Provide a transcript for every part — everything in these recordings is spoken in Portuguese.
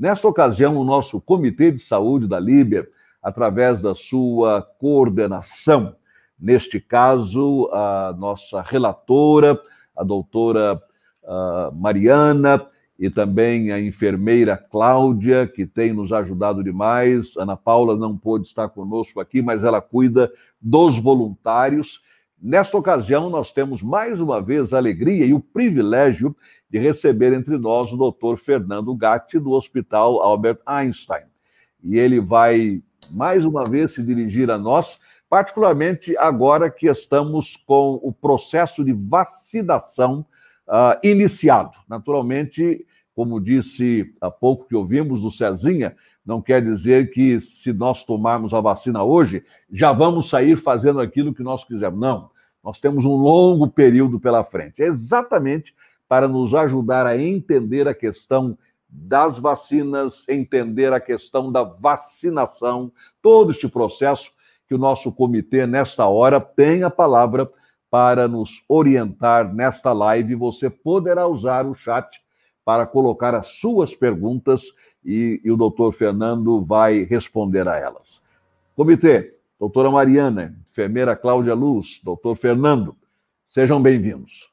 Nesta ocasião, o nosso Comitê de Saúde da Líbia, através da sua coordenação, neste caso, a nossa relatora, a doutora uh, Mariana, e também a enfermeira Cláudia, que tem nos ajudado demais. Ana Paula não pôde estar conosco aqui, mas ela cuida dos voluntários. Nesta ocasião, nós temos mais uma vez a alegria e o privilégio de receber entre nós o doutor Fernando Gatti, do Hospital Albert Einstein. E ele vai, mais uma vez, se dirigir a nós, particularmente agora que estamos com o processo de vacinação uh, iniciado. Naturalmente, como disse há pouco que ouvimos do Cezinha, não quer dizer que se nós tomarmos a vacina hoje, já vamos sair fazendo aquilo que nós quisermos. Não, nós temos um longo período pela frente. É exatamente para nos ajudar a entender a questão das vacinas, entender a questão da vacinação, todo este processo que o nosso comitê, nesta hora, tem a palavra para nos orientar nesta live. Você poderá usar o chat para colocar as suas perguntas e, e o doutor Fernando vai responder a elas. Comitê, doutora Mariana, enfermeira Cláudia Luz, doutor Fernando, sejam bem-vindos.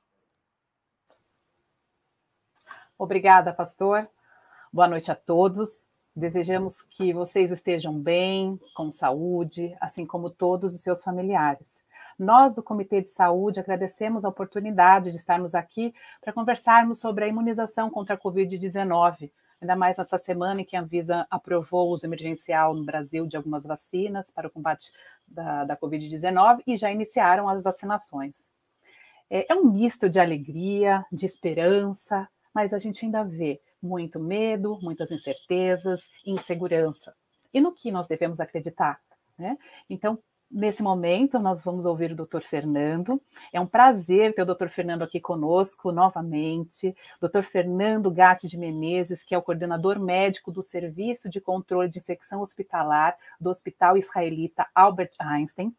Obrigada, pastor. Boa noite a todos. Desejamos que vocês estejam bem, com saúde, assim como todos os seus familiares. Nós, do Comitê de Saúde, agradecemos a oportunidade de estarmos aqui para conversarmos sobre a imunização contra a Covid-19, ainda mais nessa semana em que a Anvisa aprovou o uso emergencial no Brasil de algumas vacinas para o combate da, da Covid-19 e já iniciaram as vacinações. É, é um misto de alegria, de esperança, mas a gente ainda vê muito medo, muitas incertezas, insegurança. E no que nós devemos acreditar? Né? Então, Nesse momento, nós vamos ouvir o Dr. Fernando. É um prazer ter o Dr. Fernando aqui conosco novamente. Dr. Fernando Gatti de Menezes, que é o coordenador médico do Serviço de Controle de Infecção Hospitalar do Hospital Israelita Albert Einstein,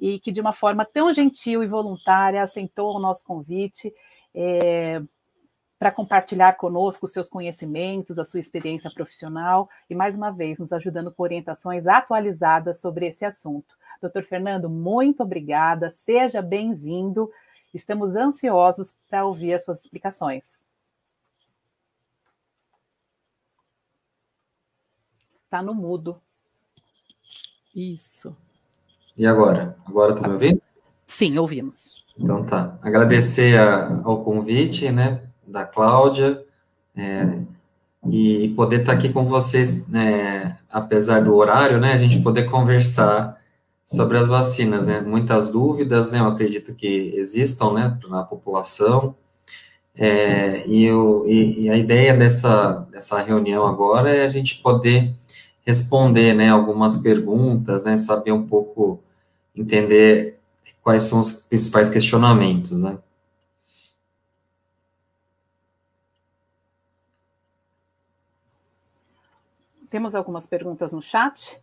e que, de uma forma tão gentil e voluntária, aceitou o nosso convite. É, para compartilhar conosco os seus conhecimentos, a sua experiência profissional e, mais uma vez, nos ajudando com orientações atualizadas sobre esse assunto. Doutor Fernando, muito obrigada, seja bem-vindo. Estamos ansiosos para ouvir as suas explicações. Está no mudo. Isso. E agora? Agora está me ouvindo? Sim, ouvimos. Então tá. Agradecer a, ao convite, né, da Cláudia, é, e poder estar tá aqui com vocês, né, apesar do horário, né, a gente poder conversar sobre as vacinas, né? Muitas dúvidas, né? Eu acredito que existam, né, na população. É, e, eu, e, e, a ideia dessa, dessa reunião agora é a gente poder responder, né, algumas perguntas, né, saber um pouco, entender quais são os principais questionamentos, né. Temos algumas perguntas no chat.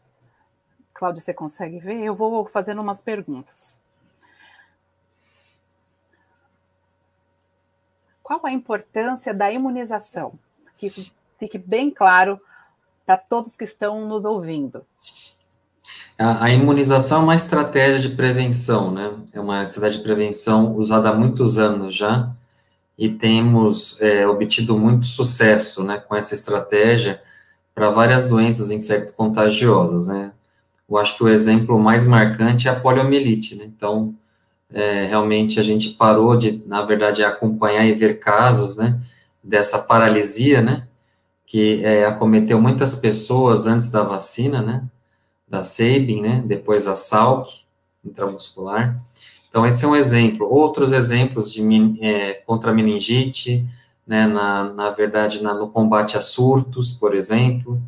Cláudia, você consegue ver? Eu vou fazendo umas perguntas. Qual a importância da imunização? Que isso fique bem claro para todos que estão nos ouvindo. A, a, imunização é uma estratégia de prevenção, né? É uma estratégia de prevenção usada há muitos anos já e temos é, obtido muito sucesso, né, com essa estratégia para várias doenças infecto-contagiosas, né? eu acho que o exemplo mais marcante é a poliomielite, né? Então, é, realmente a gente parou de, na verdade, acompanhar e ver casos, né, dessa paralisia, né, que é, acometeu muitas pessoas antes da vacina, né, da Sabin, né, depois a Salk, intramuscular. Então, esse é um exemplo. Outros exemplos de é, contra meningite, né, na, na verdade, na, no combate a surtos, por exemplo,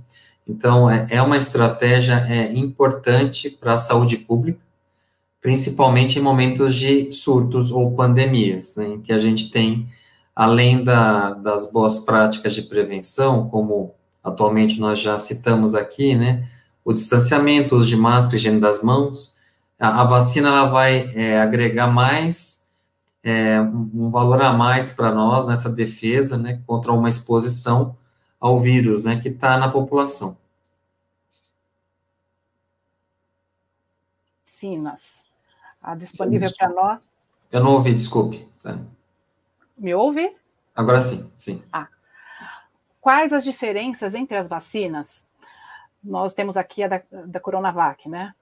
então, é, é uma estratégia é, importante para a saúde pública, principalmente em momentos de surtos ou pandemias, né, que a gente tem, além da, das boas práticas de prevenção, como atualmente nós já citamos aqui, né, o distanciamento, o uso de máscara, higiene das mãos, a, a vacina ela vai é, agregar mais, é, um valor a mais para nós nessa defesa, né, contra uma exposição ao vírus, né, que está na população. Vacinas. A disponível para nós. Eu não ouvi, desculpe. Me ouve? Agora sim, sim. Ah. Quais as diferenças entre as vacinas? Nós temos aqui a da, da Coronavac, né?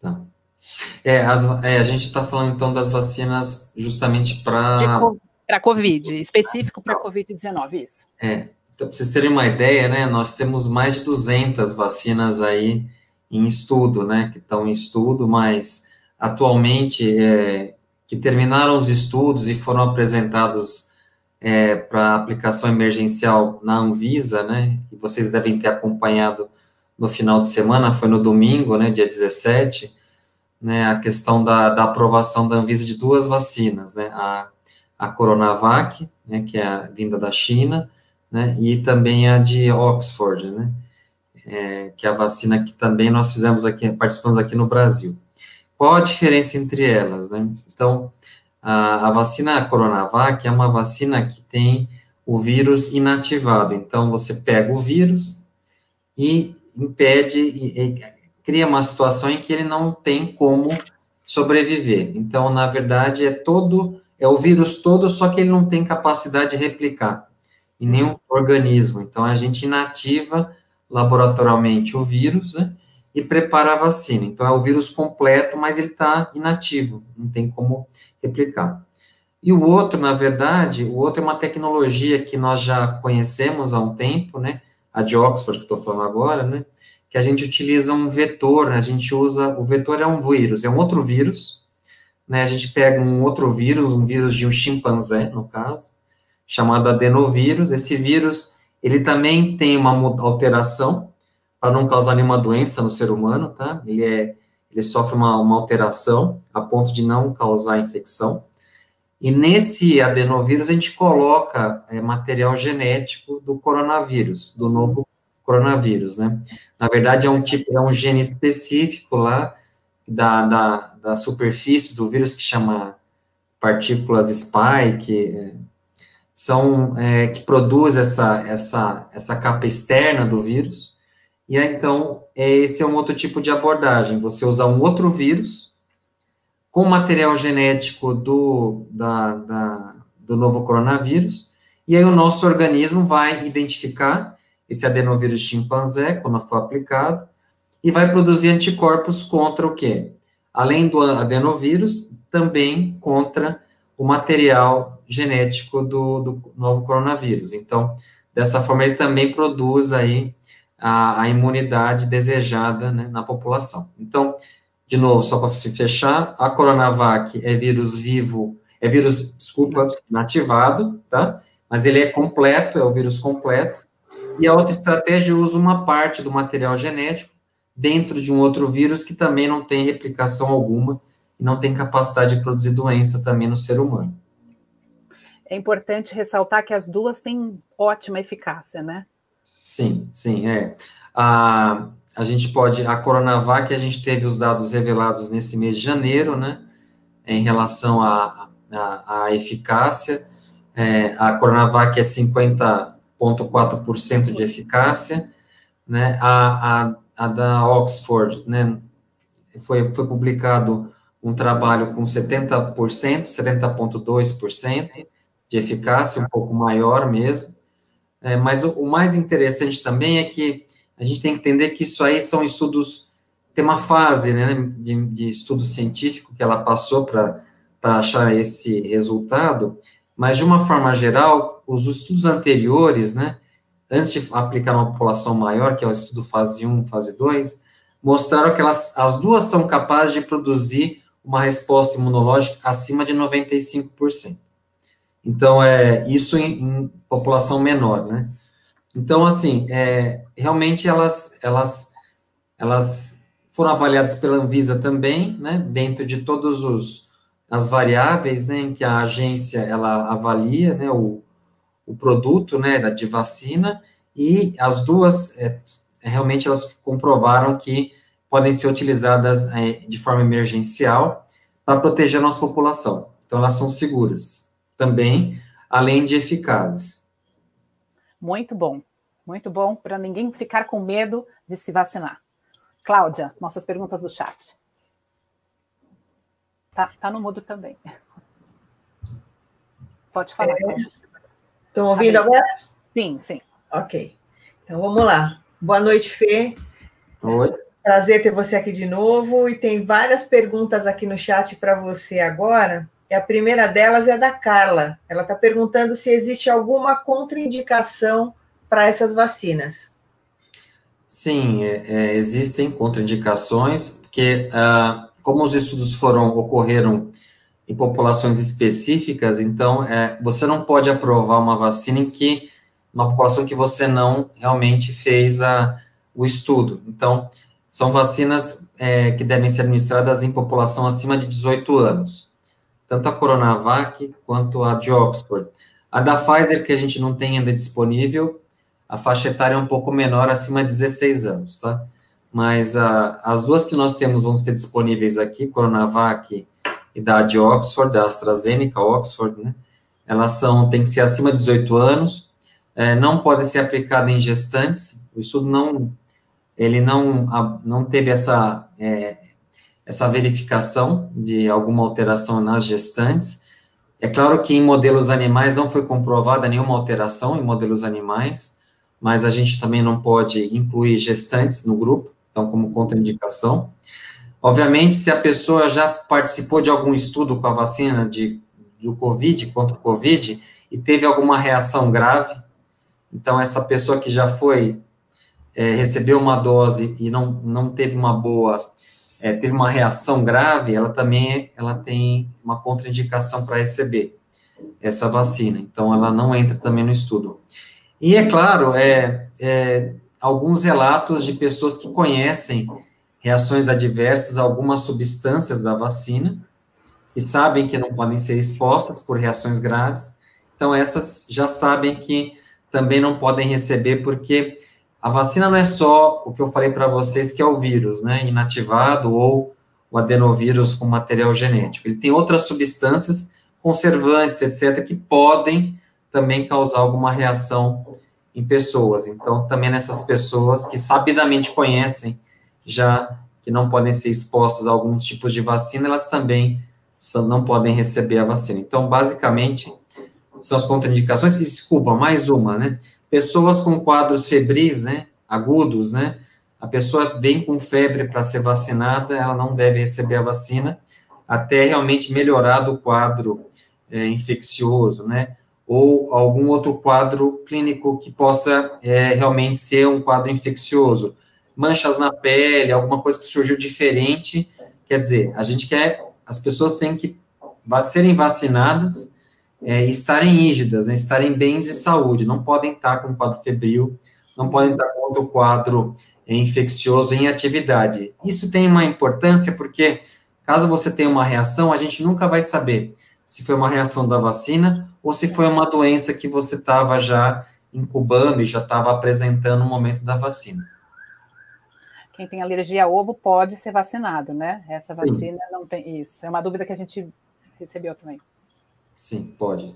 Tá. É, as, é, a gente está falando então das vacinas justamente para. Para Covid, específico para Covid-19, isso. É. Então, para vocês terem uma ideia, né, nós temos mais de 200 vacinas aí em estudo, né, que estão em estudo, mas atualmente é, que terminaram os estudos e foram apresentados é, para aplicação emergencial na Anvisa, né, e vocês devem ter acompanhado no final de semana, foi no domingo, né, dia 17, né, a questão da, da aprovação da Anvisa de duas vacinas, né, a, a Coronavac, né, que é a vinda da China, né, e também a de Oxford, né, é, que é a vacina que também nós fizemos aqui, participamos aqui no Brasil. Qual a diferença entre elas, né? Então, a, a vacina Coronavac é uma vacina que tem o vírus inativado. Então, você pega o vírus e impede, e, e, cria uma situação em que ele não tem como sobreviver. Então, na verdade, é todo, é o vírus todo, só que ele não tem capacidade de replicar em nenhum organismo. Então, a gente inativa laboratorialmente o vírus, né, e prepara a vacina. Então, é o vírus completo, mas ele está inativo, não tem como replicar. E o outro, na verdade, o outro é uma tecnologia que nós já conhecemos há um tempo, né, a de Oxford, que estou falando agora, né, que a gente utiliza um vetor, né, a gente usa, o vetor é um vírus, é um outro vírus, né, a gente pega um outro vírus, um vírus de um chimpanzé, no caso, chamado adenovírus. Esse vírus, ele também tem uma alteração para não causar nenhuma doença no ser humano, tá? Ele é, ele sofre uma, uma alteração a ponto de não causar infecção. E nesse adenovírus a gente coloca é, material genético do coronavírus, do novo coronavírus, né? Na verdade é um tipo, é um gene específico lá da, da, da superfície do vírus que chama partículas spike, é, são é, que produz essa, essa, essa capa externa do vírus. E aí, então, é, esse é um outro tipo de abordagem. Você usar um outro vírus com material genético do, da, da, do novo coronavírus, e aí o nosso organismo vai identificar esse adenovírus chimpanzé, quando for aplicado, e vai produzir anticorpos contra o quê? Além do adenovírus, também contra o material genético do, do novo coronavírus. Então, dessa forma, ele também produz aí a, a imunidade desejada né, na população. Então, de novo, só para fechar, a Coronavac é vírus vivo, é vírus, desculpa, nativado, tá? Mas ele é completo, é o vírus completo. E a outra estratégia usa uma parte do material genético dentro de um outro vírus que também não tem replicação alguma e não tem capacidade de produzir doença também no ser humano. É importante ressaltar que as duas têm ótima eficácia, né? Sim, sim, é. A, a gente pode, a Coronavac, a gente teve os dados revelados nesse mês de janeiro, né, em relação à a, a, a, eficácia. É, a Coronavac é 50,4% de eficácia, né, a, a, a da Oxford, né, foi, foi publicado um trabalho com 70%, 70,2% de eficácia, um pouco maior mesmo. É, mas o, o, mais interessante também é que a gente tem que entender que isso aí são estudos, tem uma fase né, de, de estudo científico que ela passou para achar esse resultado, mas de uma forma geral, os estudos anteriores, né, antes de aplicar uma população maior, que é o estudo fase 1, fase 2, mostraram que elas, as duas são capazes de produzir uma resposta imunológica acima de 95%. Então, é isso em, em população menor, né? Então, assim, é, realmente elas, elas, elas foram avaliadas pela Anvisa também, né? Dentro de todos os as variáveis, né, em que a agência ela avalia, né, o, o produto, né, da de vacina e as duas é, realmente elas comprovaram que podem ser utilizadas é, de forma emergencial para proteger a nossa população. Então, elas são seguras também, além de eficazes. Muito bom. Muito bom, para ninguém ficar com medo de se vacinar. Cláudia, nossas perguntas do chat. Tá, tá no mudo também. Pode falar. Estão ouvindo agora? Sim, sim. Ok. Então vamos lá. Boa noite, Fê. Oi. Prazer ter você aqui de novo. E tem várias perguntas aqui no chat para você agora. E a primeira delas é da Carla. Ela está perguntando se existe alguma contraindicação para essas vacinas. Sim, é, é, existem contraindicações, porque ah, como os estudos foram ocorreram em populações específicas, então é, você não pode aprovar uma vacina em que uma população que você não realmente fez a, o estudo. Então, são vacinas é, que devem ser administradas em população acima de 18 anos, tanto a Coronavac quanto a de Oxford. A da Pfizer, que a gente não tem ainda disponível, a faixa etária é um pouco menor, acima de 16 anos, tá? Mas a, as duas que nós temos, vamos ter disponíveis aqui, Coronavac e da de Oxford, da AstraZeneca, Oxford, né? Elas são, tem que ser acima de 18 anos, é, não pode ser aplicada em gestantes, o estudo não, ele não, não teve essa, é, essa verificação de alguma alteração nas gestantes, é claro que em modelos animais não foi comprovada nenhuma alteração em modelos animais, mas a gente também não pode incluir gestantes no grupo, então, como contraindicação. Obviamente, se a pessoa já participou de algum estudo com a vacina de, do Covid, contra o Covid, e teve alguma reação grave, então, essa pessoa que já foi, é, recebeu uma dose e não, não teve uma boa, é, teve uma reação grave, ela também ela tem uma contraindicação para receber essa vacina. Então, ela não entra também no estudo. E, é claro, é, é alguns relatos de pessoas que conhecem reações adversas a algumas substâncias da vacina, e sabem que não podem ser expostas por reações graves. Então, essas já sabem que também não podem receber, porque a vacina não é só o que eu falei para vocês, que é o vírus, né, inativado ou o adenovírus com material genético. Ele tem outras substâncias, conservantes, etc., que podem também causar alguma reação em pessoas. Então, também nessas pessoas que sabidamente conhecem já que não podem ser expostas a alguns tipos de vacina, elas também não podem receber a vacina. Então, basicamente, são as contraindicações, desculpa, mais uma, né? Pessoas com quadros febris, né, agudos, né? A pessoa vem com febre para ser vacinada, ela não deve receber a vacina até realmente melhorar do quadro é, infeccioso, né? Ou algum outro quadro clínico que possa é, realmente ser um quadro infeccioso. Manchas na pele, alguma coisa que surgiu diferente. Quer dizer, a gente quer, as pessoas têm que serem vacinadas é, estarem rígidas, né, estarem bens de saúde, não podem estar com quadro febril, não podem estar com outro quadro é, infeccioso em atividade. Isso tem uma importância porque, caso você tenha uma reação, a gente nunca vai saber se foi uma reação da vacina ou se foi uma doença que você estava já incubando e já estava apresentando no momento da vacina. Quem tem alergia a ovo pode ser vacinado, né? Essa vacina Sim. não tem isso. É uma dúvida que a gente recebeu também. Sim, pode.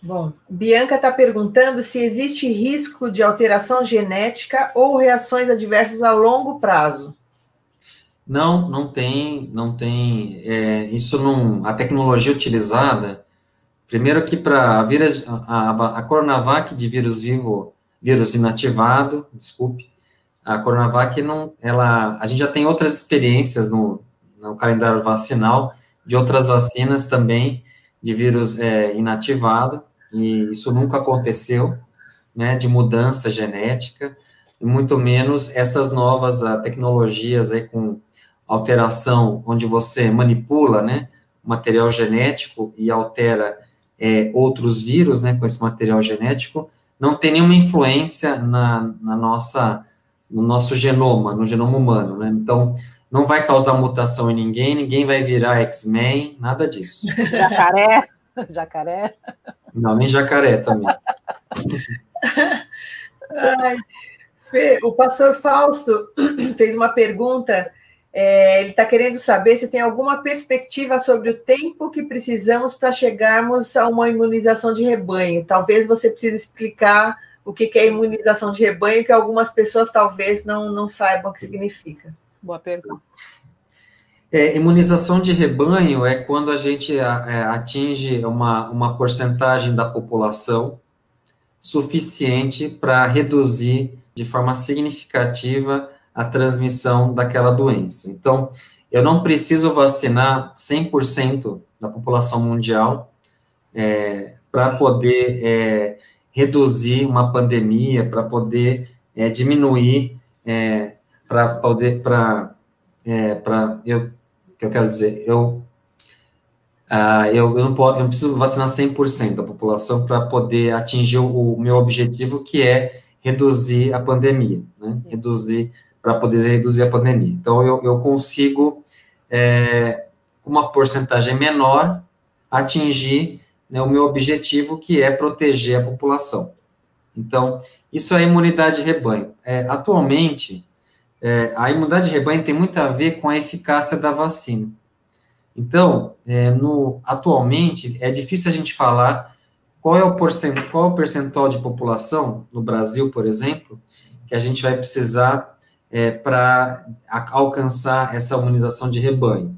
Bom, Bianca está perguntando se existe risco de alteração genética ou reações adversas a longo prazo. Não, não tem, não tem. É, isso não. A tecnologia utilizada, primeiro que para a, a, a Coronavac de vírus vivo, vírus inativado, desculpe, a Coronavac não, ela, a gente já tem outras experiências no, no calendário vacinal de outras vacinas também de vírus é, inativado, e isso nunca aconteceu, né, de mudança genética, e muito menos essas novas uh, tecnologias aí com alteração, onde você manipula, né, material genético e altera é, outros vírus, né, com esse material genético, não tem nenhuma influência na, na nossa, no nosso genoma, no genoma humano, né, então, não vai causar mutação em ninguém, ninguém vai virar X-Men, nada disso. Jacaré? Jacaré? Não, nem jacaré também. Ai, Fê, o pastor Fausto fez uma pergunta. É, ele está querendo saber se tem alguma perspectiva sobre o tempo que precisamos para chegarmos a uma imunização de rebanho. Talvez você precise explicar o que é imunização de rebanho, que algumas pessoas talvez não, não saibam o que significa. Boa pergunta. É, imunização de rebanho é quando a gente é, atinge uma, uma porcentagem da população suficiente para reduzir de forma significativa a transmissão daquela doença. Então, eu não preciso vacinar 100% da população mundial é, para poder é, reduzir uma pandemia, para poder é, diminuir, é, para poder, para, é, para, eu, que eu quero dizer, eu, ah, eu, eu, não posso, eu não preciso vacinar 100% da população para poder atingir o, o, meu objetivo, que é reduzir a pandemia, né, reduzir, para poder reduzir a pandemia. Então, eu, eu consigo, é, uma porcentagem menor, atingir né, o meu objetivo, que é proteger a população. Então, isso é imunidade de rebanho. É, atualmente, é, a imunidade de rebanho tem muito a ver com a eficácia da vacina. Então, é, no, atualmente, é difícil a gente falar qual é, o qual é o percentual de população, no Brasil, por exemplo, que a gente vai precisar é, para alcançar essa imunização de rebanho.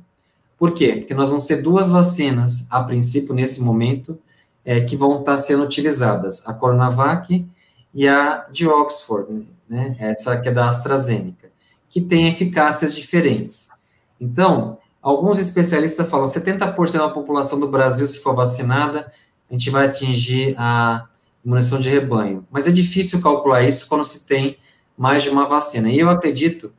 Por quê? Porque nós vamos ter duas vacinas, a princípio, nesse momento, é, que vão estar sendo utilizadas, a Coronavac e a de Oxford, né, essa que é da AstraZeneca, que tem eficácias diferentes. Então, alguns especialistas falam 70% da população do Brasil, se for vacinada, a gente vai atingir a imunização de rebanho. Mas é difícil calcular isso quando se tem mais de uma vacina. E eu acredito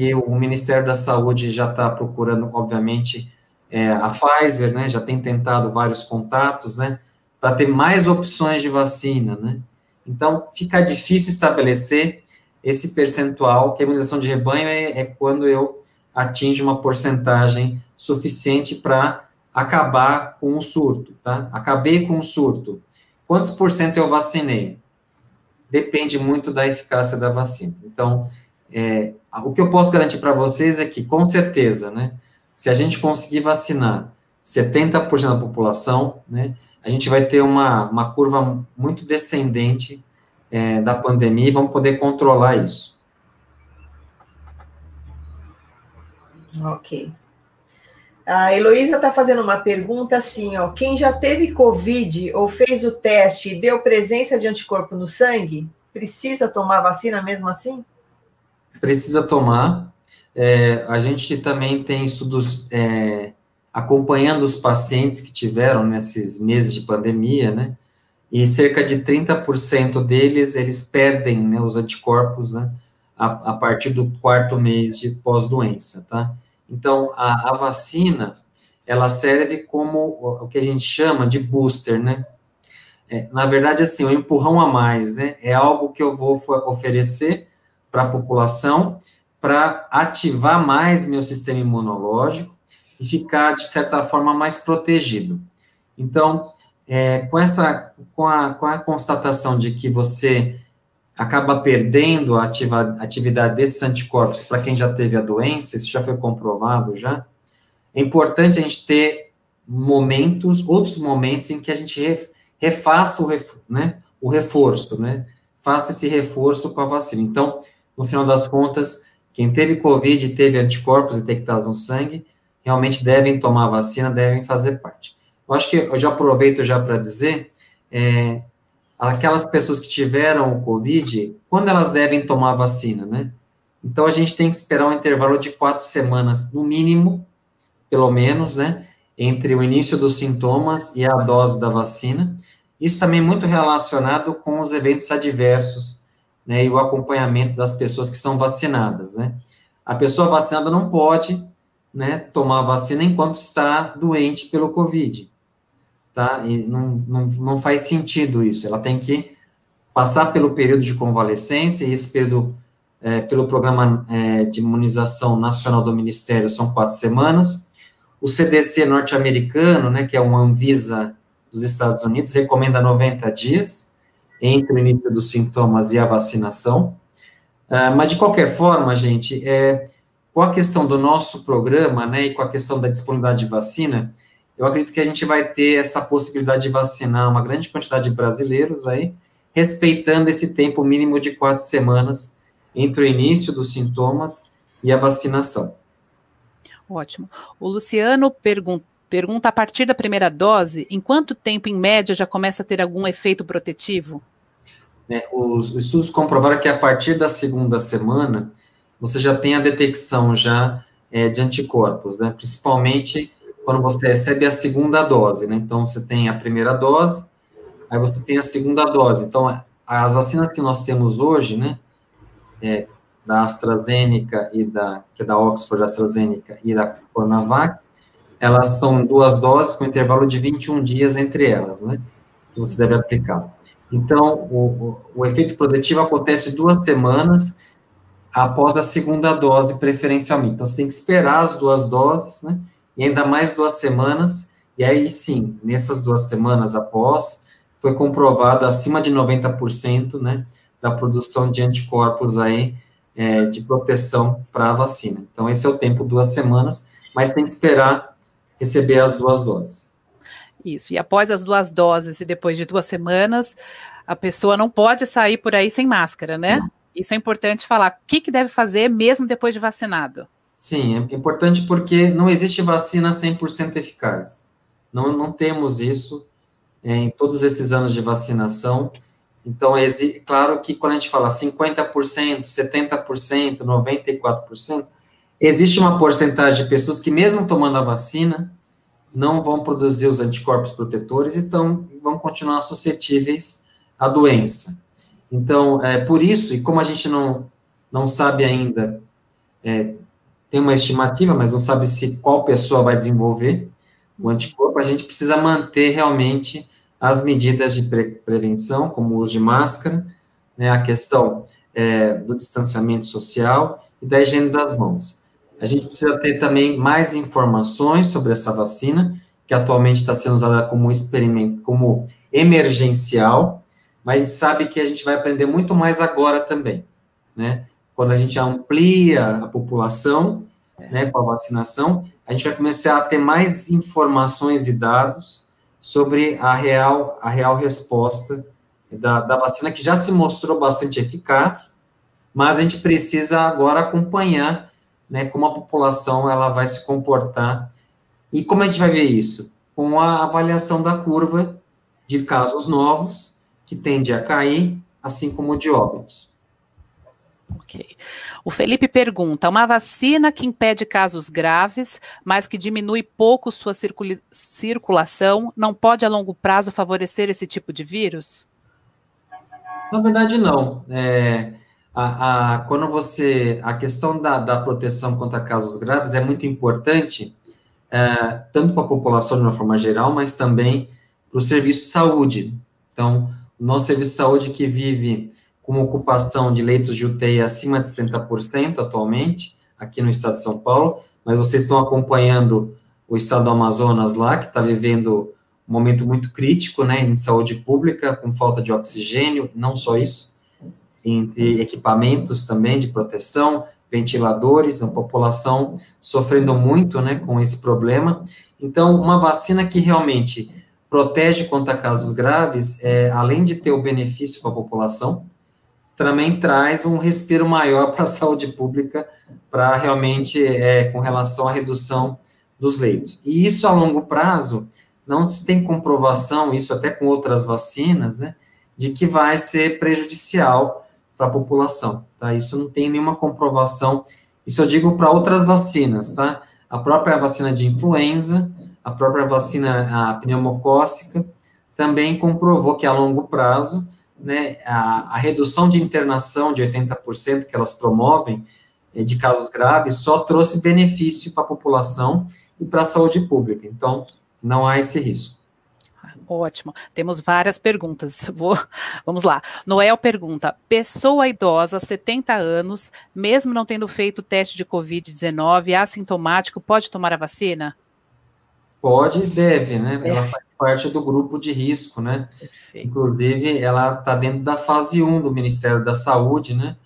que o Ministério da Saúde já está procurando, obviamente, é, a Pfizer, né, já tem tentado vários contatos, né, para ter mais opções de vacina, né. Então, fica difícil estabelecer esse percentual, que a imunização de rebanho é, é quando eu atinjo uma porcentagem suficiente para acabar com o surto, tá? Acabei com o surto. Quantos por cento eu vacinei? Depende muito da eficácia da vacina. Então, é, o que eu posso garantir para vocês é que, com certeza, né, se a gente conseguir vacinar 70% da população, né, a gente vai ter uma, uma curva muito descendente é, da pandemia e vamos poder controlar isso. Ok. A Heloísa está fazendo uma pergunta assim, ó. Quem já teve Covid ou fez o teste e deu presença de anticorpo no sangue, precisa tomar vacina mesmo assim? Precisa tomar. É, a gente também tem estudos é, acompanhando os pacientes que tiveram nesses meses de pandemia, né? E cerca de 30% deles, eles perdem né, os anticorpos, né? A, a partir do quarto mês de pós-doença, tá? Então, a, a vacina, ela serve como o que a gente chama de booster, né? É, na verdade, assim, um empurrão a mais, né? É algo que eu vou oferecer para a população para ativar mais meu sistema imunológico e ficar, de certa forma, mais protegido. Então, é, com, essa, com, a, com a constatação de que você acaba perdendo a ativa, atividade desses anticorpos para quem já teve a doença, isso já foi comprovado já, é importante a gente ter momentos, outros momentos em que a gente refaça o, ref, né, o reforço, né, faça esse reforço com a vacina. Então, no final das contas, quem teve Covid e teve anticorpos detectados no sangue, realmente devem tomar vacina, devem fazer parte. Eu acho que eu já aproveito já para dizer, é, aquelas pessoas que tiveram o Covid, quando elas devem tomar vacina, né? Então, a gente tem que esperar um intervalo de quatro semanas, no mínimo, pelo menos, né? Entre o início dos sintomas e a dose da vacina. Isso também é muito relacionado com os eventos adversos né, e o acompanhamento das pessoas que são vacinadas, né. A pessoa vacinada não pode, né, tomar a vacina enquanto está doente pelo Covid, tá? E não, não, não faz sentido isso, ela tem que passar pelo período de convalescência, e esse período, é, pelo programa é, de imunização nacional do Ministério, são quatro semanas, o CDC norte-americano, né, que é uma Anvisa dos Estados Unidos, recomenda 90 dias, entre o início dos sintomas e a vacinação. Uh, mas, de qualquer forma, gente, é, com a questão do nosso programa, né, e com a questão da disponibilidade de vacina, eu acredito que a gente vai ter essa possibilidade de vacinar uma grande quantidade de brasileiros aí, respeitando esse tempo mínimo de quatro semanas entre o início dos sintomas e a vacinação. Ótimo. O Luciano pergunta, pergunta a partir da primeira dose, em quanto tempo, em média, já começa a ter algum efeito protetivo? É, os, os estudos comprovaram que a partir da segunda semana, você já tem a detecção já é, de anticorpos, né? Principalmente quando você recebe a segunda dose, né? Então, você tem a primeira dose, aí você tem a segunda dose. Então, as vacinas que nós temos hoje, né? É, da AstraZeneca e da, que é da Oxford AstraZeneca e da Coronavac, elas são duas doses com intervalo de 21 dias entre elas, né? Que você deve aplicar. Então, o, o, efeito protetivo acontece duas semanas após a segunda dose, preferencialmente. Então, você tem que esperar as duas doses, né? E ainda mais duas semanas, e aí sim, nessas duas semanas após, foi comprovado acima de 90%, né? Da produção de anticorpos aí, é, de proteção para a vacina. Então, esse é o tempo, duas semanas, mas tem que esperar receber as duas doses. Isso, e após as duas doses e depois de duas semanas, a pessoa não pode sair por aí sem máscara, né? Não. Isso é importante falar. O que, que deve fazer mesmo depois de vacinado? Sim, é importante porque não existe vacina 100% eficaz. Não, não temos isso é, em todos esses anos de vacinação. Então, é claro que quando a gente fala 50%, 70%, 94%, existe uma porcentagem de pessoas que, mesmo tomando a vacina, não vão produzir os anticorpos protetores e então vão continuar suscetíveis à doença. Então, é por isso, e como a gente não, não sabe ainda, é, tem uma estimativa, mas não sabe se qual pessoa vai desenvolver o anticorpo, a gente precisa manter realmente as medidas de pre prevenção, como o uso de máscara, né, a questão é, do distanciamento social e da higiene das mãos. A gente precisa ter também mais informações sobre essa vacina, que atualmente está sendo usada como experimento, como emergencial, mas a gente sabe que a gente vai aprender muito mais agora também, né? Quando a gente amplia a população, né, com a vacinação, a gente vai começar a ter mais informações e dados sobre a real, a real resposta da, da vacina, que já se mostrou bastante eficaz, mas a gente precisa agora acompanhar né, como a população ela vai se comportar. E como a gente vai ver isso? Com a avaliação da curva de casos novos, que tende a cair, assim como de óbitos. Ok. O Felipe pergunta: uma vacina que impede casos graves, mas que diminui pouco sua circulação, não pode a longo prazo favorecer esse tipo de vírus? Na verdade, não. É, a, a, quando você. A questão da, da proteção contra casos graves é muito importante, é, tanto para a população de uma forma geral, mas também para o serviço de saúde. Então, o nosso serviço de saúde que vive com ocupação de leitos de UTI acima de 60% atualmente, aqui no estado de São Paulo, mas vocês estão acompanhando o estado do Amazonas lá, que está vivendo um momento muito crítico, né, em saúde pública, com falta de oxigênio, não só isso, entre equipamentos também de proteção, ventiladores, a população sofrendo muito, né, com esse problema. Então, uma vacina que realmente protege contra casos graves, é, além de ter o benefício para a população, também traz um respiro maior para a saúde pública, para realmente, é, com relação à redução dos leitos. E isso a longo prazo, não se tem comprovação, isso até com outras vacinas, né, de que vai ser prejudicial para a população, tá? Isso não tem nenhuma comprovação, isso eu digo para outras vacinas, tá? A própria vacina de influenza, a própria vacina a pneumocócica, também comprovou que a longo prazo né, a, a redução de internação de 80% que elas promovem eh, de casos graves só trouxe benefício para a população e para a saúde pública. Então, não há esse risco. Ótimo. Temos várias perguntas. Vou, vamos lá. Noel pergunta: pessoa idosa, 70 anos, mesmo não tendo feito teste de Covid-19, assintomático, pode tomar a vacina? Pode e deve, né? Ela faz parte do grupo de risco, né? Perfeito. Inclusive, ela está dentro da fase 1 do Ministério da Saúde, né?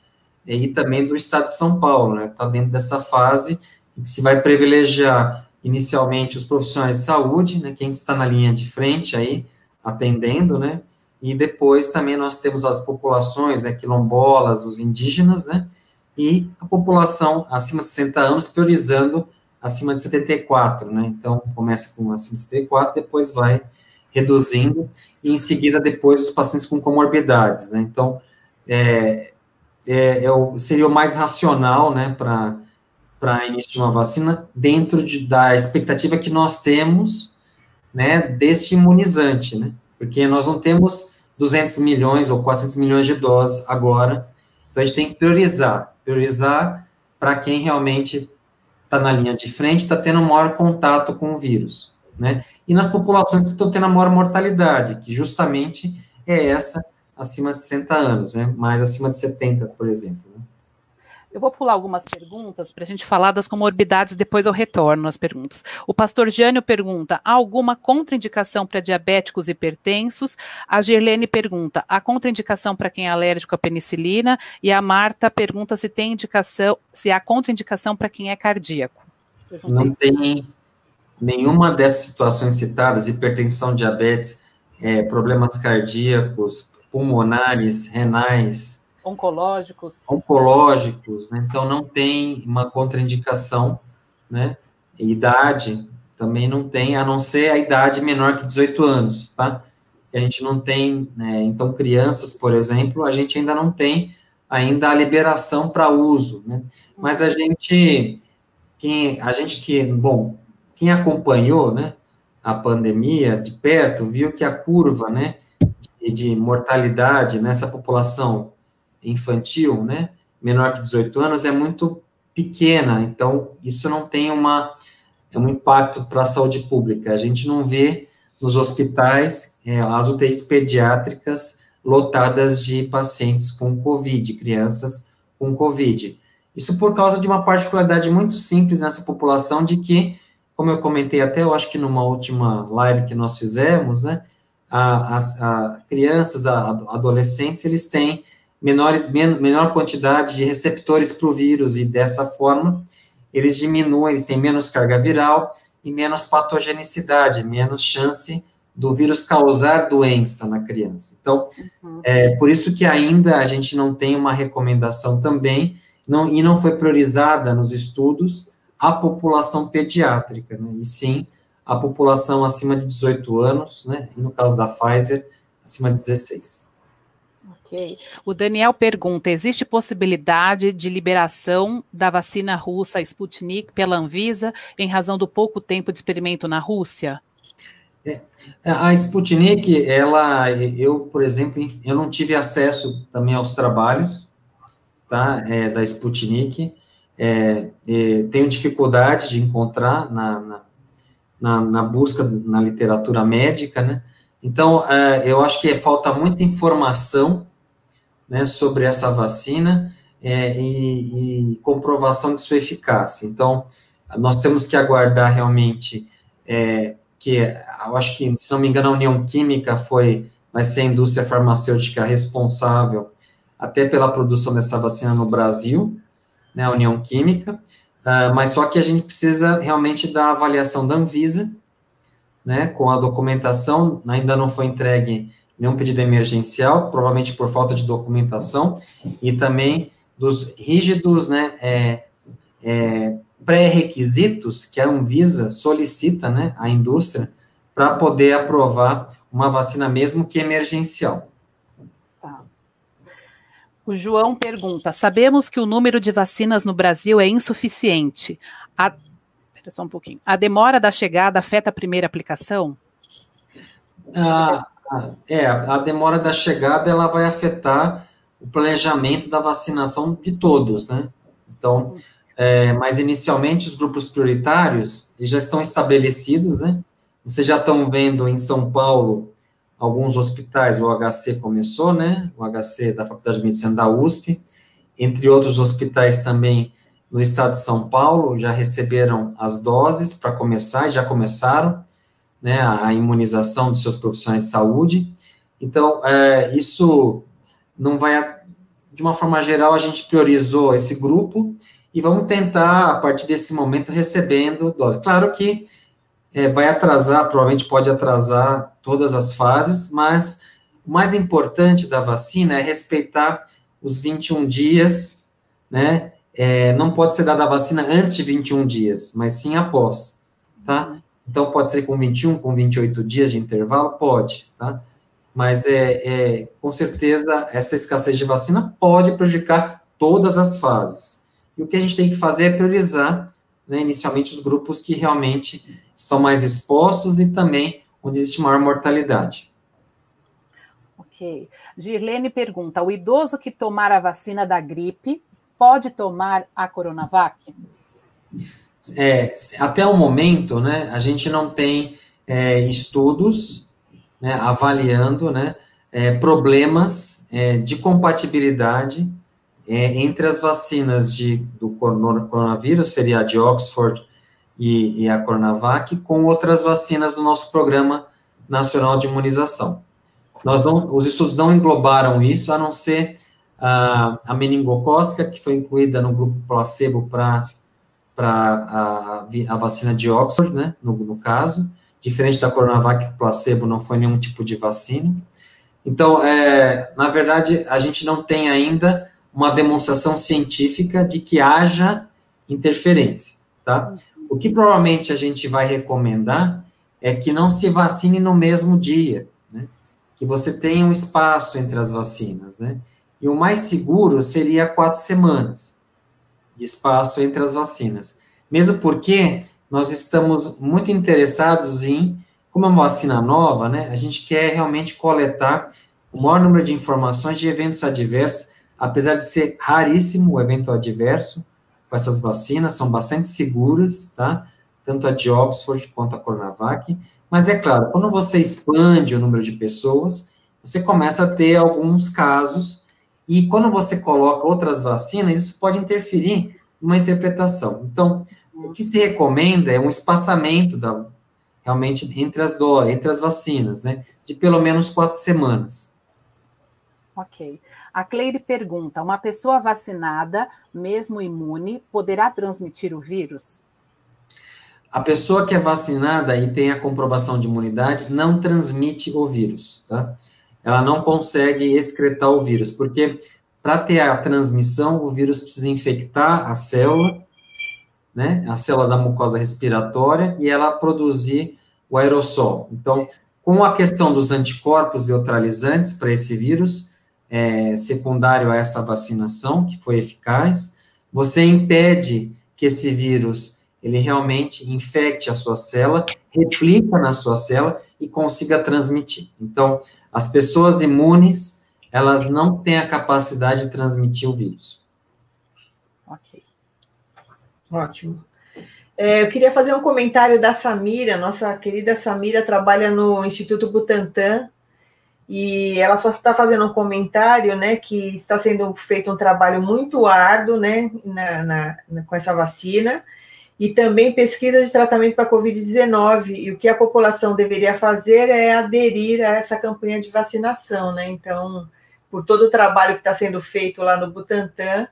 E também do Estado de São Paulo, né? Está dentro dessa fase que se vai privilegiar inicialmente os profissionais de saúde, né? Quem está na linha de frente aí, atendendo, né? e depois também nós temos as populações, né, quilombolas, os indígenas, né, e a população acima de 60 anos priorizando acima de 74, né, então começa com acima de 74, depois vai reduzindo, e em seguida depois os pacientes com comorbidades, né, então é, é, é seria o mais racional, né, para para início de uma vacina dentro de, da expectativa que nós temos, né, deste imunizante, né, porque nós não temos 200 milhões ou 400 milhões de doses agora, então a gente tem que priorizar, priorizar para quem realmente está na linha de frente, está tendo maior contato com o vírus, né, e nas populações que estão tendo a maior mortalidade, que justamente é essa acima de 60 anos, né, mais acima de 70, por exemplo. Eu vou pular algumas perguntas para a gente falar das comorbidades, depois eu retorno às perguntas. O pastor Jânio pergunta: há alguma contraindicação para diabéticos hipertensos? A Gerlene pergunta: há contraindicação para quem é alérgico à penicilina? E a Marta pergunta se tem indicação, se há contraindicação para quem é cardíaco. Não tem nenhuma dessas situações citadas, hipertensão, diabetes, é, problemas cardíacos, pulmonares, renais, oncológicos. Oncológicos, né? Então não tem uma contraindicação, né? Idade também não tem, a não ser a idade menor que 18 anos, tá? A gente não tem, né? Então crianças, por exemplo, a gente ainda não tem ainda a liberação para uso, né? Mas a gente, quem, a gente que, bom, quem acompanhou, né? A pandemia de perto viu que a curva, né? de, de mortalidade nessa população infantil, né, menor que 18 anos, é muito pequena, então isso não tem uma, é um impacto para a saúde pública. A gente não vê nos hospitais é, as UTIs pediátricas lotadas de pacientes com Covid, crianças com Covid. Isso por causa de uma particularidade muito simples nessa população, de que, como eu comentei até, eu acho que numa última live que nós fizemos, né, as crianças, a, adolescentes, eles têm menores, men menor quantidade de receptores para o vírus, e dessa forma eles diminuem, eles têm menos carga viral e menos patogenicidade, menos chance do vírus causar doença na criança. Então, uhum. é por isso que ainda a gente não tem uma recomendação também, não, e não foi priorizada nos estudos a população pediátrica, né, e sim a população acima de 18 anos, né, e no caso da Pfizer, acima de 16. Ok. O Daniel pergunta: existe possibilidade de liberação da vacina russa Sputnik pela Anvisa em razão do pouco tempo de experimento na Rússia? É, a Sputnik, ela, eu, por exemplo, eu não tive acesso também aos trabalhos, tá, é, da Sputnik, é, é, tenho dificuldade de encontrar na, na, na, na busca na literatura médica, né, então, é, eu acho que falta muita informação né, sobre essa vacina é, e, e, comprovação de sua eficácia. Então, nós temos que aguardar realmente é, que, eu acho que, se não me engano, a União Química foi, vai ser a indústria farmacêutica responsável até pela produção dessa vacina no Brasil, né, a União Química, uh, mas só que a gente precisa realmente da avaliação da Anvisa, né, com a documentação, ainda não foi entregue nenhum pedido emergencial, provavelmente por falta de documentação, e também dos rígidos né, é, é, pré-requisitos que a Anvisa solicita né, à indústria para poder aprovar uma vacina mesmo que emergencial. Tá. O João pergunta: sabemos que o número de vacinas no Brasil é insuficiente. A, só um pouquinho. A demora da chegada afeta a primeira aplicação? Ah, é, a demora da chegada ela vai afetar o planejamento da vacinação de todos, né? Então, é, mas inicialmente os grupos prioritários já estão estabelecidos, né? Vocês já estão vendo em São Paulo alguns hospitais, o HC começou, né? O HC da Faculdade de Medicina da USP, entre outros hospitais também no estado de São Paulo já receberam as doses para começar, já começaram né, a imunização dos seus profissionais de saúde. Então, é, isso não vai, de uma forma geral, a gente priorizou esse grupo e vamos tentar, a partir desse momento, recebendo doses. Claro que é, vai atrasar, provavelmente pode atrasar todas as fases, mas o mais importante da vacina é respeitar os 21 dias, né? É, não pode ser dada a vacina antes de 21 dias, mas sim após, tá? Então, pode ser com 21, com 28 dias de intervalo? Pode, tá? Mas, é, é, com certeza, essa escassez de vacina pode prejudicar todas as fases. E o que a gente tem que fazer é priorizar, né, inicialmente, os grupos que realmente estão mais expostos e também onde existe maior mortalidade. Ok. Girlene pergunta: o idoso que tomar a vacina da gripe pode tomar a Coronavac? É, até o momento, né, a gente não tem é, estudos né, avaliando né, é, problemas é, de compatibilidade é, entre as vacinas de, do coronavírus, seria a de Oxford e, e a Coronavac, com outras vacinas do nosso Programa Nacional de Imunização. Nós não, os estudos não englobaram isso, a não ser a, meningocócica, que foi incluída no grupo placebo para a, a vacina de Oxford, né, no, no caso, diferente da Coronavac, placebo não foi nenhum tipo de vacina. Então, é, na verdade, a gente não tem ainda uma demonstração científica de que haja interferência, tá? O que provavelmente a gente vai recomendar é que não se vacine no mesmo dia, né? Que você tenha um espaço entre as vacinas, né? E o mais seguro seria quatro semanas de espaço entre as vacinas. Mesmo porque nós estamos muito interessados em, como é uma vacina nova, né, a gente quer realmente coletar o maior número de informações de eventos adversos, apesar de ser raríssimo o evento adverso com essas vacinas, são bastante seguras, tá? Tanto a de Oxford quanto a Coronavac. Mas é claro, quando você expande o número de pessoas, você começa a ter alguns casos e quando você coloca outras vacinas, isso pode interferir numa interpretação. Então, o que se recomenda é um espaçamento da, realmente entre as, do, entre as vacinas, né? De pelo menos quatro semanas. Ok. A Cleire pergunta: uma pessoa vacinada, mesmo imune, poderá transmitir o vírus? A pessoa que é vacinada e tem a comprovação de imunidade não transmite o vírus, tá? Ela não consegue excretar o vírus, porque para ter a transmissão, o vírus precisa infectar a célula, né, a célula da mucosa respiratória, e ela produzir o aerossol. Então, com a questão dos anticorpos neutralizantes para esse vírus, é, secundário a essa vacinação, que foi eficaz, você impede que esse vírus ele realmente infecte a sua célula, replica na sua célula e consiga transmitir. Então, as pessoas imunes, elas não têm a capacidade de transmitir o vírus. Ok. Ótimo. É, eu queria fazer um comentário da Samira, nossa querida Samira trabalha no Instituto Butantan, e ela só está fazendo um comentário, né, que está sendo feito um trabalho muito árduo, né, na, na, com essa vacina, e também pesquisa de tratamento para Covid-19. E o que a população deveria fazer é aderir a essa campanha de vacinação, né? Então, por todo o trabalho que está sendo feito lá no Butantan,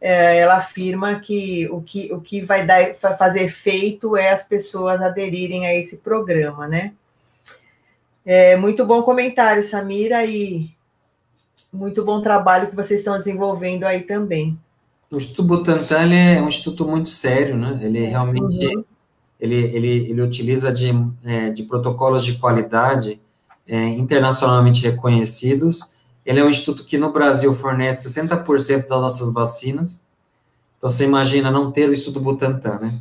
é, ela afirma que o que, o que vai, dar, vai fazer efeito é as pessoas aderirem a esse programa, né? É, muito bom comentário, Samira, e muito bom trabalho que vocês estão desenvolvendo aí também. O Instituto Butantan é um instituto muito sério, né? Ele é, realmente uhum. ele, ele, ele utiliza de, é, de protocolos de qualidade é, internacionalmente reconhecidos. Ele é um instituto que no Brasil fornece 60% das nossas vacinas. Então você imagina não ter o Instituto Butantan, né?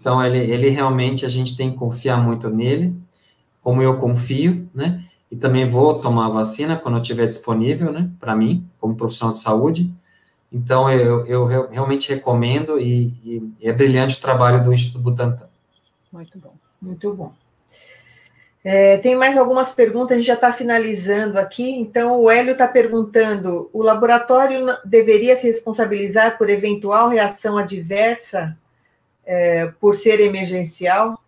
Então ele, ele realmente a gente tem que confiar muito nele, como eu confio, né? E também vou tomar a vacina quando eu tiver disponível, né? Para mim, como profissional de saúde. Então, eu, eu realmente recomendo e, e, é brilhante o trabalho do Instituto Butantan. Muito bom, muito bom. É, tem mais algumas perguntas, a gente já está finalizando aqui. Então, o Hélio está perguntando: o laboratório deveria se responsabilizar por eventual reação adversa é, por ser emergencial?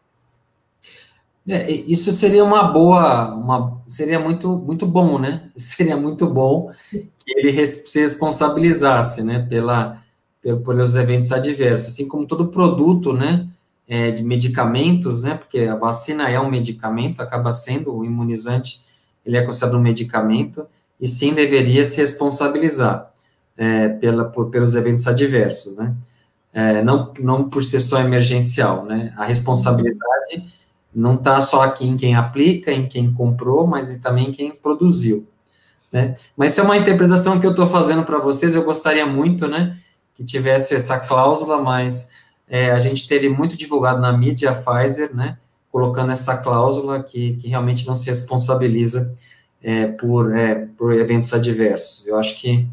É, isso seria uma boa, uma, seria muito, muito bom, né? Seria muito bom que ele se responsabilizasse, né, pela, pelos eventos adversos, assim como todo produto, né, é, de medicamentos, né, porque a vacina é um medicamento, acaba sendo o imunizante ele é considerado um medicamento, e sim deveria se responsabilizar é, pela, por, pelos eventos adversos, né? É, não, não por ser só emergencial, né? A responsabilidade não está só aqui em quem aplica, em quem comprou, mas também em quem produziu, né? Mas isso é uma interpretação que eu estou fazendo para vocês, eu gostaria muito, né, que tivesse essa cláusula, mas é, a gente teve muito divulgado na mídia a Pfizer, né, colocando essa cláusula que, que realmente não se responsabiliza é, por, é, por eventos adversos. Eu acho que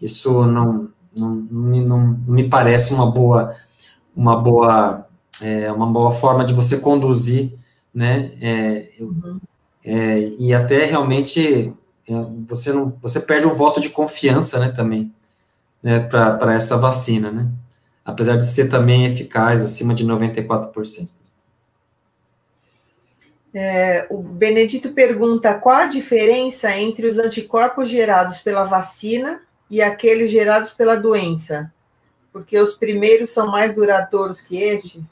isso não, não, não, não me parece uma boa, uma boa, é, uma boa forma de você conduzir, né? É, uhum. É, e até realmente você não, você perde um voto de confiança, né? Também, né? Para essa vacina, né? Apesar de ser também eficaz, acima de 94%. É, o Benedito pergunta qual a diferença entre os anticorpos gerados pela vacina e aqueles gerados pela doença? Porque os primeiros são mais duradouros que este?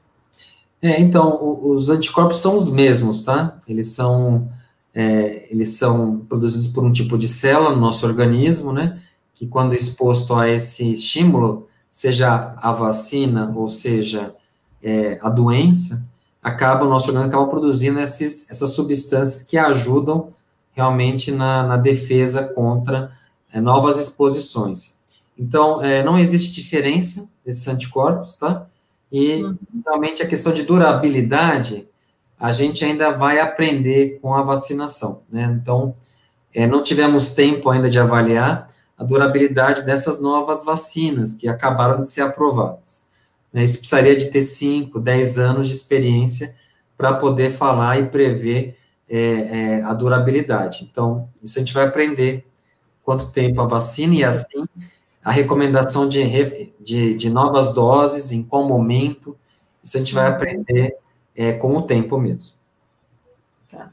É, então, os anticorpos são os mesmos, tá? Eles são, é, eles são produzidos por um tipo de célula no nosso organismo, né? Que quando exposto a esse estímulo, seja a vacina ou seja é, a doença, acaba, o nosso organismo acaba produzindo esses, essas substâncias que ajudam realmente na, na defesa contra é, novas exposições. Então, é, não existe diferença desses anticorpos, tá? E, uhum. realmente, a questão de durabilidade, a gente ainda vai aprender com a vacinação, né? Então, é, não tivemos tempo ainda de avaliar a durabilidade dessas novas vacinas que acabaram de ser aprovadas. Né? Isso precisaria de ter 5, 10 anos de experiência para poder falar e prever é, é, a durabilidade. Então, isso a gente vai aprender quanto tempo a vacina e assim a recomendação de, de, de novas doses, em qual momento, isso a gente vai aprender é, com o tempo mesmo. Tá.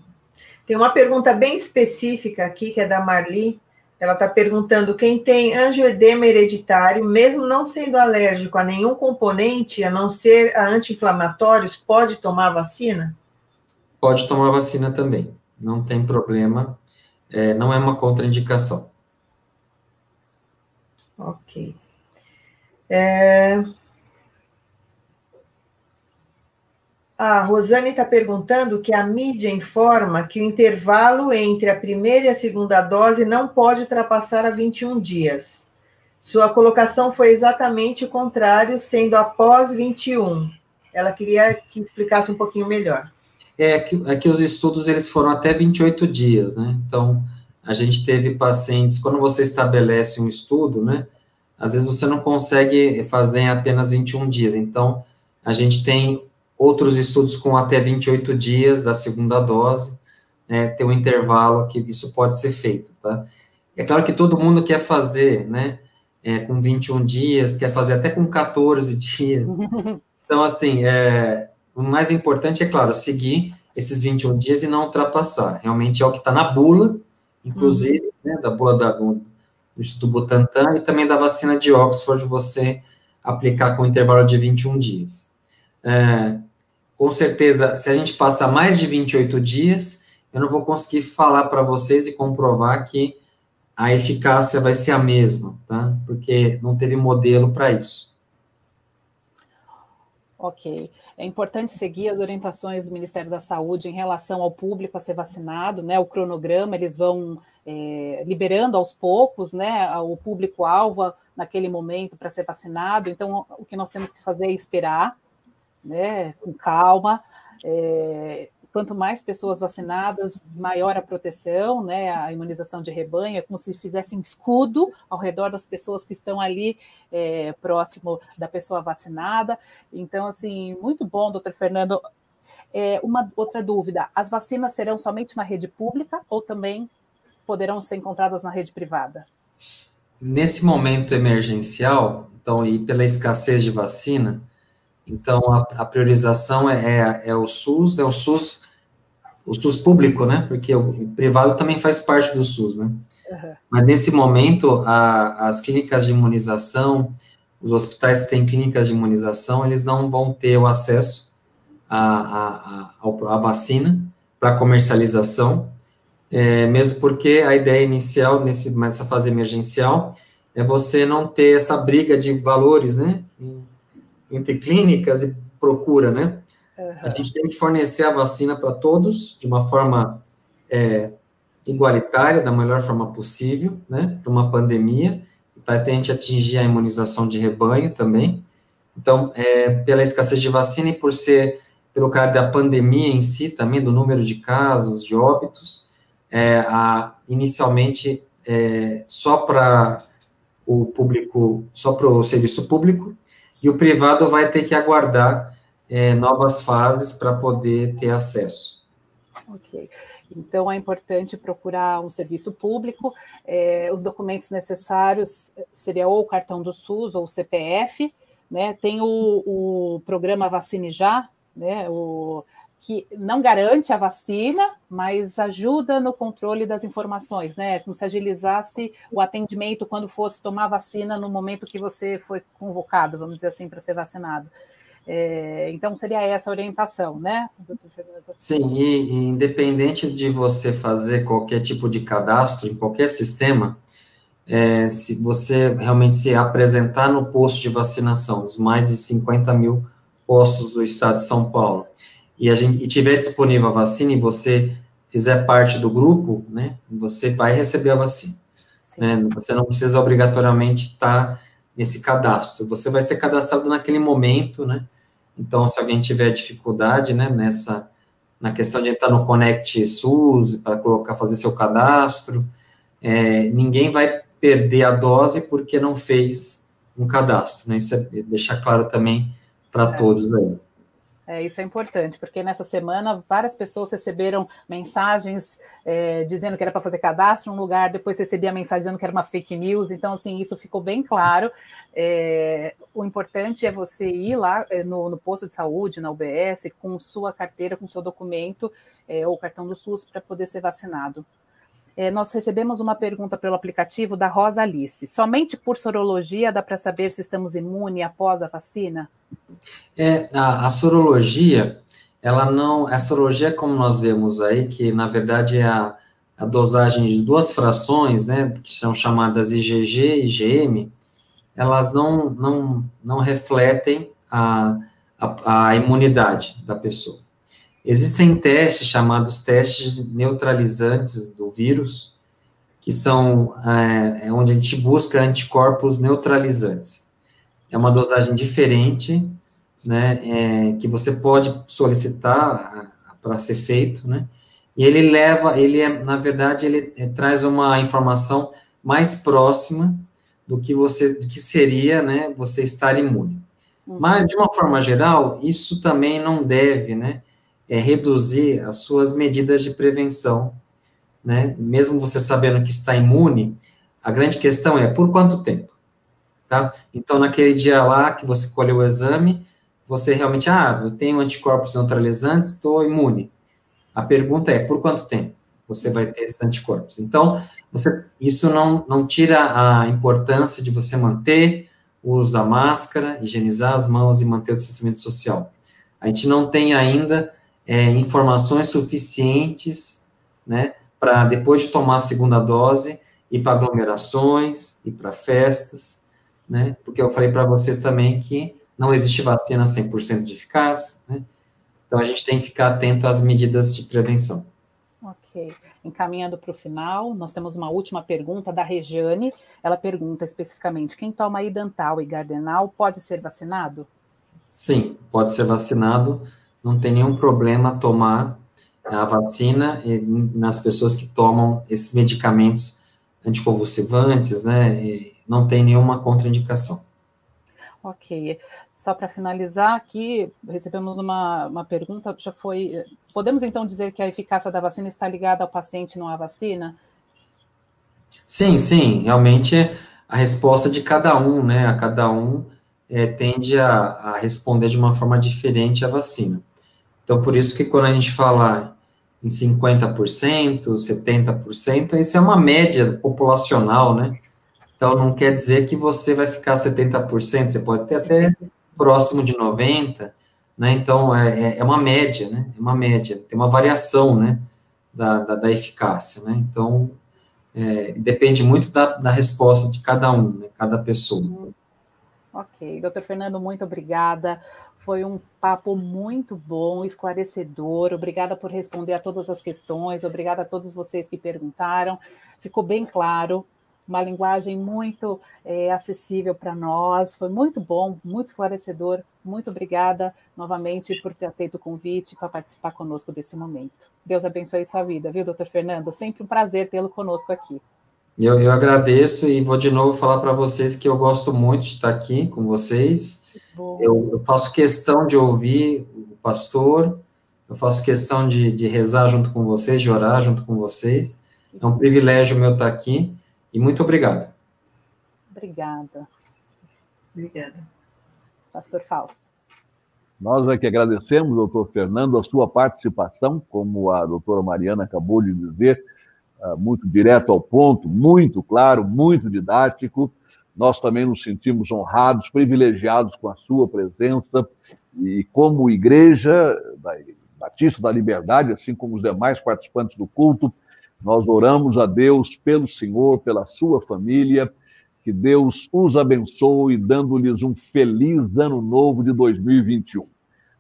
Tem uma pergunta bem específica aqui, que é da Marli, ela está perguntando quem tem angioedema hereditário, mesmo não sendo alérgico a nenhum componente, a não ser a anti-inflamatórios, pode tomar vacina? Pode tomar vacina também, não tem problema, é, não é uma contraindicação. Ok. É... A Rosane está perguntando que a mídia informa que o intervalo entre a primeira e a segunda dose não pode ultrapassar a 21 dias. Sua colocação foi exatamente o contrário, sendo após 21. Ela queria que explicasse um pouquinho melhor. É que, é que os estudos eles foram até 28 dias, né? Então, a gente teve pacientes, quando você estabelece um estudo, né? Às vezes você não consegue fazer em apenas 21 dias. Então, a gente tem outros estudos com até 28 dias da segunda dose, né, ter um intervalo que isso pode ser feito, tá? É claro que todo mundo quer fazer, né, é, com 21 dias, quer fazer até com 14 dias. Então, assim, é, o mais importante é, claro, seguir esses 21 dias e não ultrapassar. Realmente é o que está na bula, inclusive, uhum. né, da bula da, do, Instituto Butantan e também da vacina de Oxford, você aplicar com intervalo de 21 dias. É, com certeza, se a gente passar mais de 28 dias, eu não vou conseguir falar para vocês e comprovar que a eficácia vai ser a mesma, tá? Porque não teve modelo para isso. Ok. É importante seguir as orientações do Ministério da Saúde em relação ao público a ser vacinado, né? O cronograma, eles vão é, liberando aos poucos, né? O público-alvo naquele momento para ser vacinado. Então, o que nós temos que fazer é esperar, né, com calma. É, quanto mais pessoas vacinadas, maior a proteção, né, a imunização de rebanho, é como se fizesse um escudo ao redor das pessoas que estão ali é, próximo da pessoa vacinada. Então, assim, muito bom, doutor Fernando. É, uma outra dúvida: as vacinas serão somente na rede pública ou também poderão ser encontradas na rede privada? Nesse momento emergencial, então, e pela escassez de vacina, então, a, a priorização é, é, é, o SUS, é o SUS, o SUS público, né? Porque o, privado também faz parte do SUS, né? Uhum. Mas nesse momento, a, as clínicas de imunização, os hospitais que têm clínicas de imunização, eles não vão ter o acesso à, à, à, à vacina para comercialização. é, mesmo porque a ideia inicial, nesse, nessa fase emergencial, é você não ter essa briga de valores, né, entre clínicas e procura, né? Uhum. A gente tem que fornecer a vacina para todos de uma forma é, igualitária, da melhor forma possível, né, para uma pandemia, para a gente atingir a imunização de rebanho também. Então, é, pela escassez de vacina e por ser, pelo caso da pandemia em si também, do número de casos, de óbitos, é, a, inicialmente é, só para o público, só para o serviço público, e o privado vai ter que aguardar é, novas fases para poder ter acesso. Ok. Então, é importante procurar um serviço público. É, os documentos necessários seria ou o cartão do SUS ou o CPF, né? Tem o, o programa Vacine Já, né? O, que não garante a vacina, mas ajuda no controle das informações, né? Como se agilizasse o atendimento quando fosse tomar vacina no momento que você foi convocado, vamos dizer assim, para ser vacinado. É, então, seria essa a orientação, né, Sim, e, e, independente de você fazer qualquer tipo de cadastro em qualquer sistema, é, se você realmente se apresentar no posto de vacinação, os mais de 50 mil postos do estado de São Paulo, e, a gente, e tiver disponível a vacina e você fizer parte do grupo, né, você vai receber a vacina. Né, você não precisa obrigatoriamente estar nesse cadastro. Você vai ser cadastrado naquele momento, né? Então, se alguém tiver dificuldade, né, nessa na questão de entrar no Connect SUS para colocar, fazer seu cadastro, é, ninguém vai perder a dose porque não fez um cadastro, né? Isso é deixar claro também para é. todos aí. É, isso é importante, porque nessa semana várias pessoas receberam mensagens é, dizendo que era para fazer cadastro em um lugar, depois recebia a mensagem dizendo que era uma fake news, então, assim, isso ficou bem claro. É, o importante é você ir lá é, no, no, posto de saúde, na UBS, com sua carteira, com seu documento é, ou cartão do SUS para poder ser vacinado. É, nós recebemos uma pergunta pelo aplicativo da Rosa Alice. Somente por sorologia dá para saber se estamos imunes após a vacina? É, a, a, sorologia, ela não. A sorologia, como nós vemos aí, que na verdade é a, a dosagem de duas frações, né, que são chamadas IgG e IgM, elas não, não, não refletem a, a, a imunidade da pessoa. Existem testes chamados testes neutralizantes do vírus, que são é, é, onde a gente busca anticorpos neutralizantes. É uma dosagem diferente, né, é, que você pode solicitar para ser feito, né, e ele leva, ele é, na verdade, ele é, traz uma informação mais próxima do que você, do que seria, né, você estar imune. Uhum. Mas, de uma forma geral, isso também não deve, né, é reduzir as suas medidas de prevenção, né? Mesmo você sabendo que está imune, a grande questão é por quanto tempo, tá? Então, naquele dia lá que você colheu o exame, você realmente, ah, eu tenho anticorpos neutralizantes, estou imune. A pergunta é, por quanto tempo você vai ter esses anticorpos? Então, você, isso não, não tira a importância de você manter o uso da máscara, higienizar as mãos e manter o distanciamento social. A gente não tem ainda é, informações suficientes, né, para depois de tomar a segunda dose, ir para aglomerações, ir para festas, né, porque eu falei para vocês também que não existe vacina 100% de eficaz, né, então a gente tem que ficar atento às medidas de prevenção. Ok. Encaminhando para o final, nós temos uma última pergunta da Regiane. Ela pergunta especificamente: quem toma idantal e gardenal pode ser vacinado? Sim, pode ser vacinado não tem nenhum problema tomar a vacina nas pessoas que tomam esses medicamentos anticonvulsivantes, né? Não tem nenhuma contraindicação. Ok. Só para finalizar aqui, recebemos uma, uma pergunta, já foi. Podemos então dizer que a eficácia da vacina está ligada ao paciente, não à vacina? Sim, sim. Realmente a resposta de cada um, né? A cada um é, tende a, a responder de uma forma diferente à vacina. Então, por isso que quando a gente fala em 50%, 70%, isso é uma média populacional, né? Então, não quer dizer que você vai ficar 70%, você pode ter até próximo de 90%, né? Então, é, é, é uma média, né? É uma média, tem uma variação, né? da, da, da eficácia, né? Então, é, depende muito da, da resposta de cada um, né? cada pessoa. Ok, doutor Fernando, muito obrigada. Foi um papo muito bom, esclarecedor. Obrigada por responder a todas as questões. Obrigada a todos vocês que perguntaram. Ficou bem claro uma linguagem muito é, acessível para nós. Foi muito bom, muito esclarecedor. Muito obrigada novamente por ter aceito o convite para participar conosco desse momento. Deus abençoe sua vida, viu, doutor Fernando? Sempre um prazer tê-lo conosco aqui. Eu, eu agradeço e vou de novo falar para vocês que eu gosto muito de estar aqui com vocês. Eu, eu, faço questão de ouvir o pastor, eu faço questão de, de rezar junto com vocês, de orar junto com vocês. É um privilégio meu estar aqui. E muito obrigado. Obrigada. Obrigada. Pastor Fausto. Nós é que agradecemos, doutor Fernando, a sua participação, como a doutora Mariana acabou de dizer, muito direto ao ponto, muito claro, muito didático. Nós também nos sentimos honrados, privilegiados com a sua presença e como igreja da Batista da Liberdade, assim como os demais participantes do culto, nós oramos a Deus pelo Senhor, pela sua família, que Deus os abençoe, dando-lhes um feliz ano novo de 2021.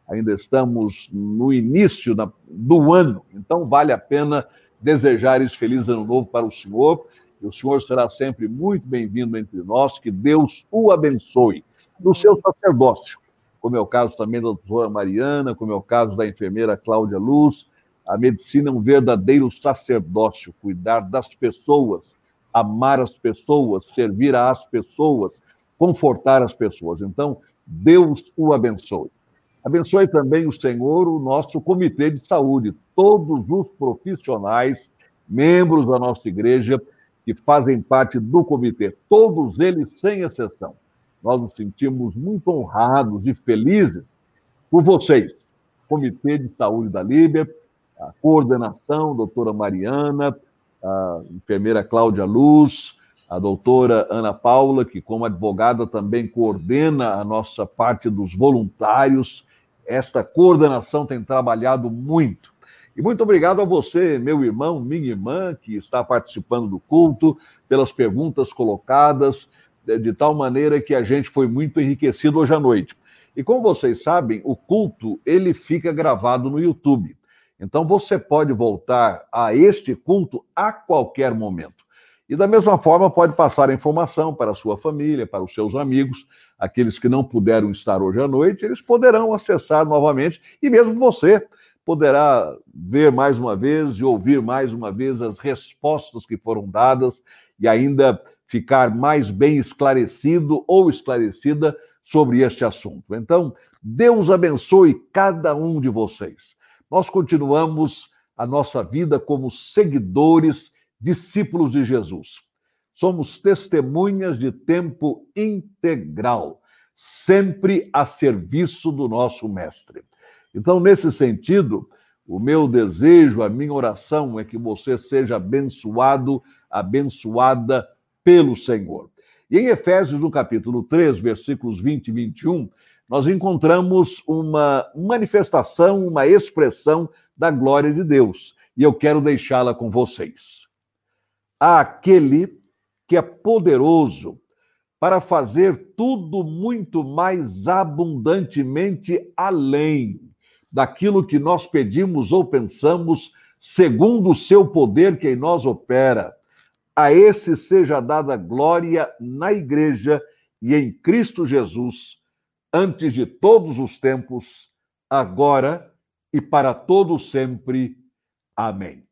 Ainda estamos no início do ano, então vale a pena desejar esse feliz ano novo para o Senhor. E o Senhor será sempre muito bem-vindo entre nós. Que Deus o abençoe no seu sacerdócio, como é o caso também da doutora Mariana, como é o caso da enfermeira Cláudia Luz, a medicina é um verdadeiro sacerdócio, cuidar das pessoas, amar as pessoas, servir às pessoas, confortar as pessoas. Então, Deus o abençoe. Abençoe também o Senhor, o nosso comitê de saúde, todos os profissionais, membros da nossa igreja, que fazem parte do comitê, todos eles sem exceção. Nós nos sentimos muito honrados e felizes por vocês, Comitê de Saúde da Líbia, a coordenação, doutora Mariana, a enfermeira Cláudia Luz, a doutora Ana Paula, que como advogada também coordena a nossa parte dos voluntários. Esta coordenação tem trabalhado muito. E muito obrigado a você, meu irmão, minha irmã, que está participando do culto, pelas perguntas colocadas, de tal maneira que a gente foi muito enriquecido hoje à noite. E como vocês sabem, o culto ele fica gravado no YouTube. Então você pode voltar a este culto a qualquer momento. E da mesma forma pode passar a informação para a sua família, para os seus amigos, aqueles que não puderam estar hoje à noite, eles poderão acessar novamente e mesmo você poderá ver mais uma vez e ouvir mais uma vez as respostas que foram dadas e ainda ficar mais bem esclarecido ou esclarecida sobre este assunto. Então, Deus abençoe cada um de vocês nós continuamos a nossa vida como seguidores, discípulos de Jesus. Somos testemunhas de tempo integral, sempre a serviço do nosso Mestre. Então, nesse sentido, o meu desejo, a minha oração é que você seja abençoado, abençoada pelo Senhor. E em Efésios, no capítulo 3, versículos 20 e 21, nós encontramos uma manifestação, uma expressão da glória de Deus. E eu quero deixá-la com vocês. Aquele que é poderoso para fazer tudo muito mais abundantemente além daquilo que nós pedimos ou pensamos, segundo o seu poder que em nós opera. A esse seja dada glória na igreja e em Cristo Jesus antes de todos os tempos, agora e para todo sempre. Amém.